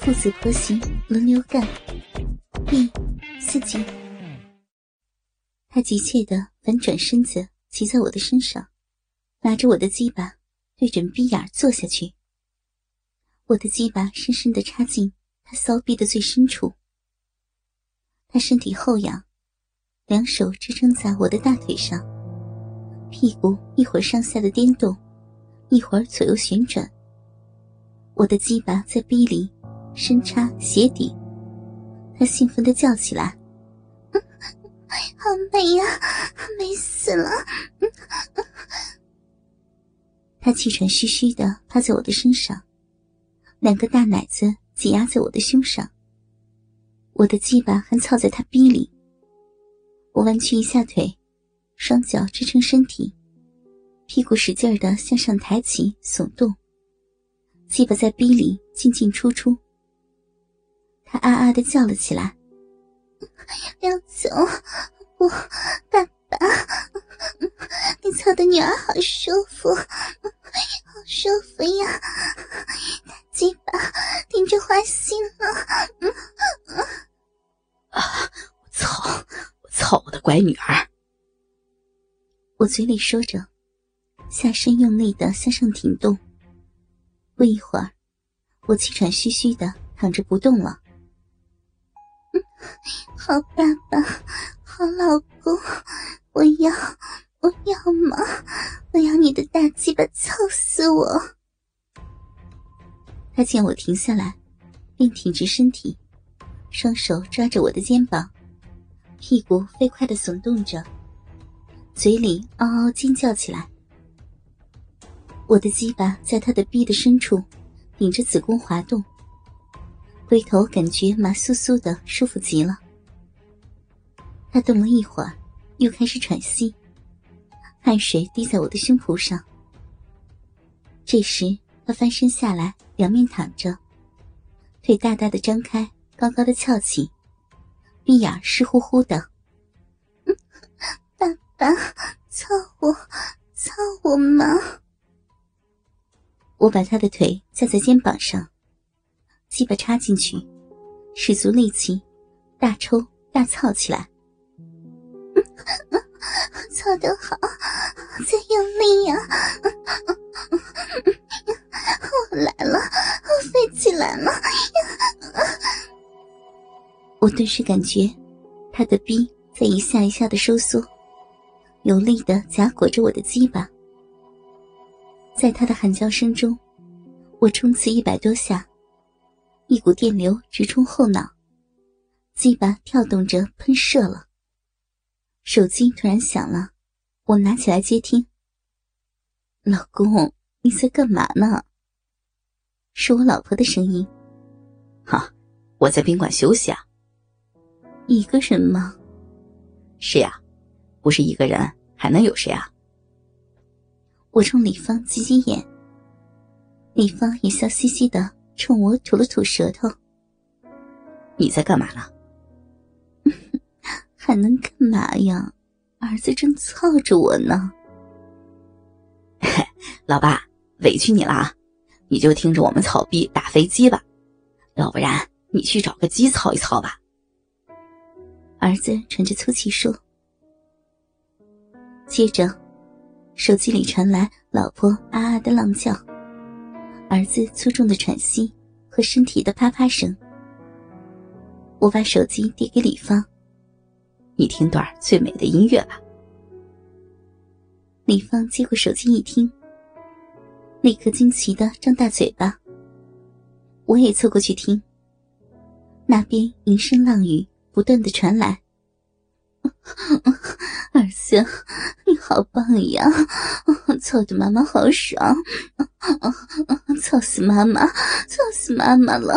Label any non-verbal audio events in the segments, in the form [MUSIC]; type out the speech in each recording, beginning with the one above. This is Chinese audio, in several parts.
父子婆媳轮流干。第四集，他急切的反转身子，骑在我的身上，拿着我的鸡巴，对准逼眼坐下去。我的鸡巴深深的插进他骚逼的最深处。他身体后仰，两手支撑在我的大腿上，屁股一会儿上下的颠动，一会儿左右旋转。我的鸡巴在逼里深插鞋底，他兴奋的叫起来：“好美呀，美死了！”他气喘吁吁的趴在我的身上，两个大奶子挤压在我的胸上。我的鸡巴还操在他逼里，我弯曲一下腿，双脚支撑身体，屁股使劲的向上抬起耸动，鸡巴在逼里进进出出。他啊啊的叫了起来：“梁总，我爸爸，你操的女儿好舒服，好舒服呀！大鸡巴顶着花心了。”啊！我操！我操！我的乖女儿！我嘴里说着，下身用力的向上挺动。不一会儿，我气喘吁吁的躺着不动了。好爸爸，好老公，我要，我要嘛！我要你的大鸡巴操死我！他见我停下来，便挺直身体。双手抓着我的肩膀，屁股飞快的耸动着，嘴里嗷嗷尖叫起来。我的鸡巴在他的逼的深处，顶着子宫滑动，回头感觉麻酥酥的，舒服极了。他动了一会儿，又开始喘息，汗水滴在我的胸脯上。这时，他翻身下来，两面躺着，腿大大的张开。高高的翘起，闭眼湿乎乎的。爸爸，操我，操我吗？我把他的腿架在肩膀上，鸡巴插进去，使足力气，大抽大操起来。[LAUGHS] 操得好，再用力呀！我来了，我飞起来了。我顿时感觉，他的逼在一下一下的收缩，有力的夹裹着我的鸡巴。在他的喊叫声中，我冲刺一百多下，一股电流直冲后脑，鸡巴跳动着喷射了。手机突然响了，我拿起来接听。老公，你在干嘛呢？是我老婆的声音。哈，我在宾馆休息啊。一个人吗？是呀，不是一个人还能有谁啊？我冲李芳挤挤眼，李芳也笑嘻嘻的冲我吐了吐舌头。你在干嘛呢？[LAUGHS] 还能干嘛呀？儿子正操着我呢。老爸，委屈你了啊！你就听着我们草逼打飞机吧，要不然你去找个鸡操一操吧。儿子喘着粗气说：“接着，手机里传来老婆啊啊的浪叫，儿子粗重的喘息和身体的啪啪声。我把手机递给李芳，你听段最美的音乐吧。”李芳接过手机一听，立刻惊奇的张大嘴巴。我也凑过去听，那边银声浪语。不断的传来，子，你 [LAUGHS] 好棒呀！[LAUGHS] 操的妈妈好爽，[LAUGHS] 操死妈妈，操死妈妈了！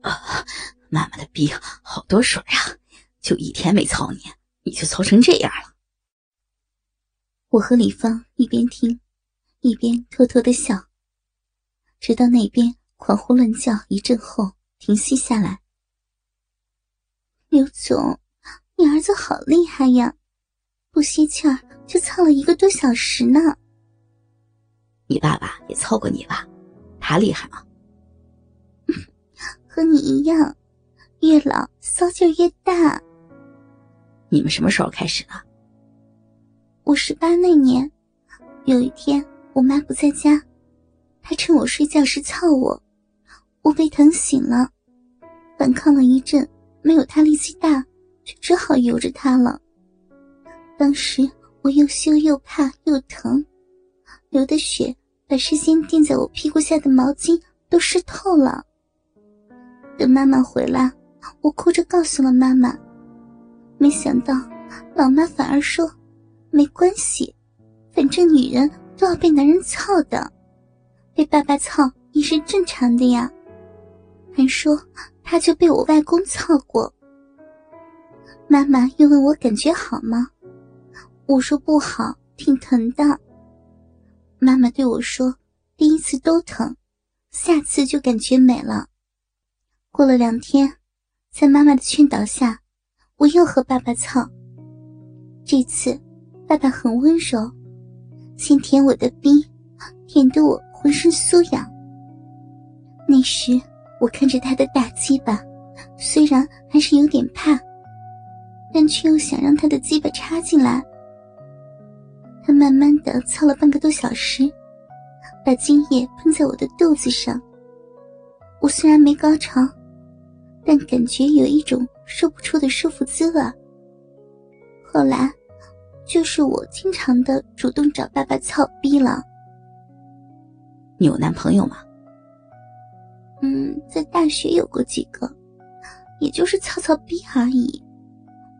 啊，妈妈的逼好多水啊！就一天没操你，你就操成这样了。我和李芳一边听，一边偷偷的笑，直到那边狂呼乱叫一阵后停息下来。刘总，你儿子好厉害呀，不吸气儿就操了一个多小时呢。你爸爸也操过你吧？他厉害吗？[LAUGHS] 和你一样，越老骚劲越大。你们什么时候开始的？我十八那年，有一天我妈不在家，她趁我睡觉时操我，我被疼醒了，反抗了一阵，没有她力气大，就只好由着她了。当时我又羞又怕又疼，流的血把事先垫在我屁股下的毛巾都湿透了。等妈妈回来，我哭着告诉了妈妈。没想到，老妈反而说：“没关系，反正女人都要被男人操的，被爸爸操也是正常的呀。”还说她就被我外公操过。妈妈又问我感觉好吗？我说不好，挺疼的。妈妈对我说：“第一次都疼，下次就感觉美了。”过了两天，在妈妈的劝导下。我又和爸爸操。这次，爸爸很温柔，先舔我的逼，舔得我浑身酥痒。那时，我看着他的大鸡巴，虽然还是有点怕，但却又想让他的鸡巴插进来。他慢慢的操了半个多小时，把精液喷在我的肚子上。我虽然没高潮，但感觉有一种。说不出的舒服滋味。后来，就是我经常的主动找爸爸操逼了。你有男朋友吗？嗯，在大学有过几个，也就是操操逼而已。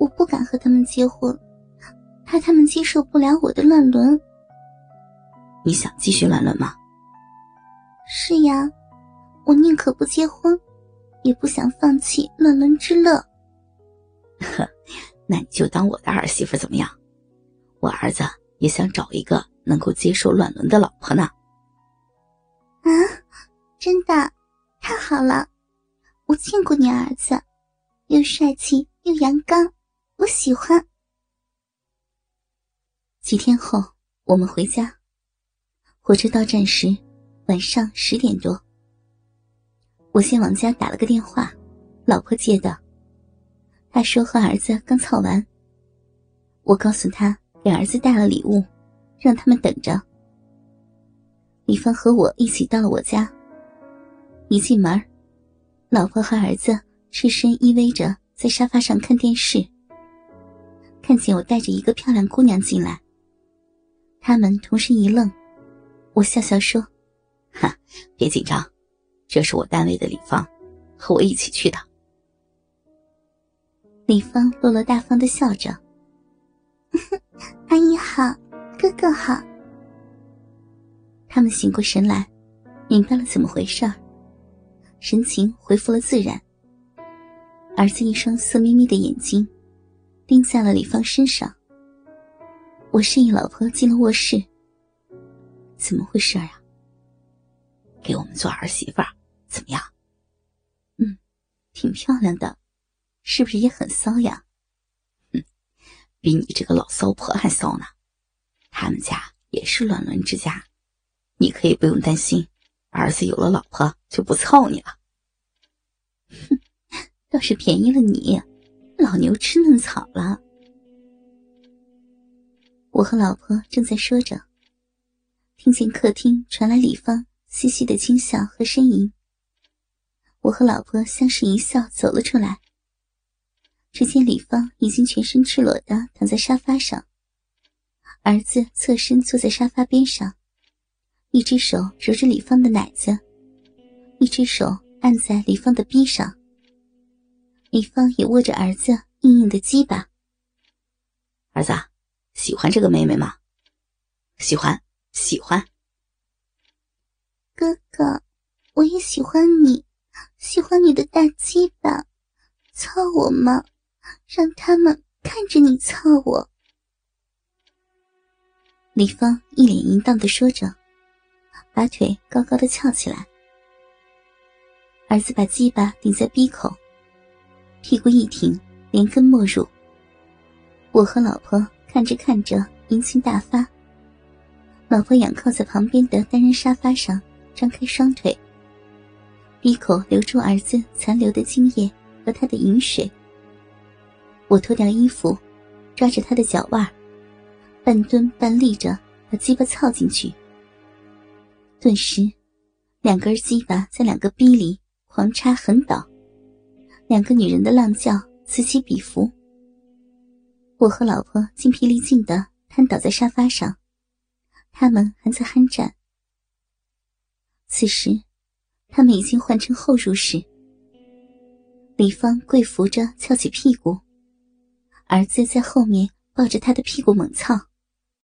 我不敢和他们结婚，怕他们接受不了我的乱伦。你想继续乱伦吗？是呀，我宁可不结婚，也不想放弃乱伦之乐。[LAUGHS] 呵，那你就当我的儿媳妇怎么样？我儿子也想找一个能够接受乱伦的老婆呢。啊，真的，太好了！我见过你儿子，又帅气又阳刚，我喜欢。几天后，我们回家，火车到站时，晚上十点多。我先往家打了个电话，老婆接的。他说和儿子刚操完。我告诉他给儿子带了礼物，让他们等着。李芳和我一起到了我家。一进门，老婆和儿子赤身依偎着在沙发上看电视。看见我带着一个漂亮姑娘进来，他们同时一愣。我笑笑说：“哈，别紧张，这是我单位的李芳，和我一起去的。”李芳落落大方的笑着：“阿姨好，哥哥好。”他们醒过神来，明白了怎么回事儿，神情恢复了自然。儿子一双色眯眯的眼睛盯在了李芳身上。我示意老婆进了卧室。怎么回事啊？给我们做儿媳妇儿怎么样？嗯，挺漂亮的。是不是也很骚呀？哼，比你这个老骚婆还骚呢。他们家也是乱伦之家，你可以不用担心，儿子有了老婆就不操你了。哼，倒是便宜了你，老牛吃嫩草了。我和老婆正在说着，听见客厅传来李芳嘻嘻的轻笑和呻吟。我和老婆相视一笑，走了出来。只见李芳已经全身赤裸的躺在沙发上，儿子侧身坐在沙发边上，一只手揉着李芳的奶子，一只手按在李芳的臂上。李芳也握着儿子硬硬的鸡巴。儿子，喜欢这个妹妹吗？喜欢，喜欢。哥哥，我也喜欢你，喜欢你的大鸡巴，操我吗？让他们看着你操我。李芳一脸淫荡的说着，把腿高高的翘起来。儿子把鸡巴顶在鼻口，屁股一挺，连根没入。我和老婆看着看着，淫情大发。老婆仰靠在旁边的单人沙发上，张开双腿，鼻口流出儿子残留的精液和他的饮水。我脱掉衣服，抓着他的脚腕，半蹲半立着把鸡巴操进去。顿时，两根鸡巴在两个逼里狂插横倒，两个女人的浪叫此起彼伏。我和老婆精疲力尽的瘫倒在沙发上，他们还在酣战。此时，他们已经换成后入式。李芳跪伏着，翘起屁股，儿子在后面抱着他的屁股猛操。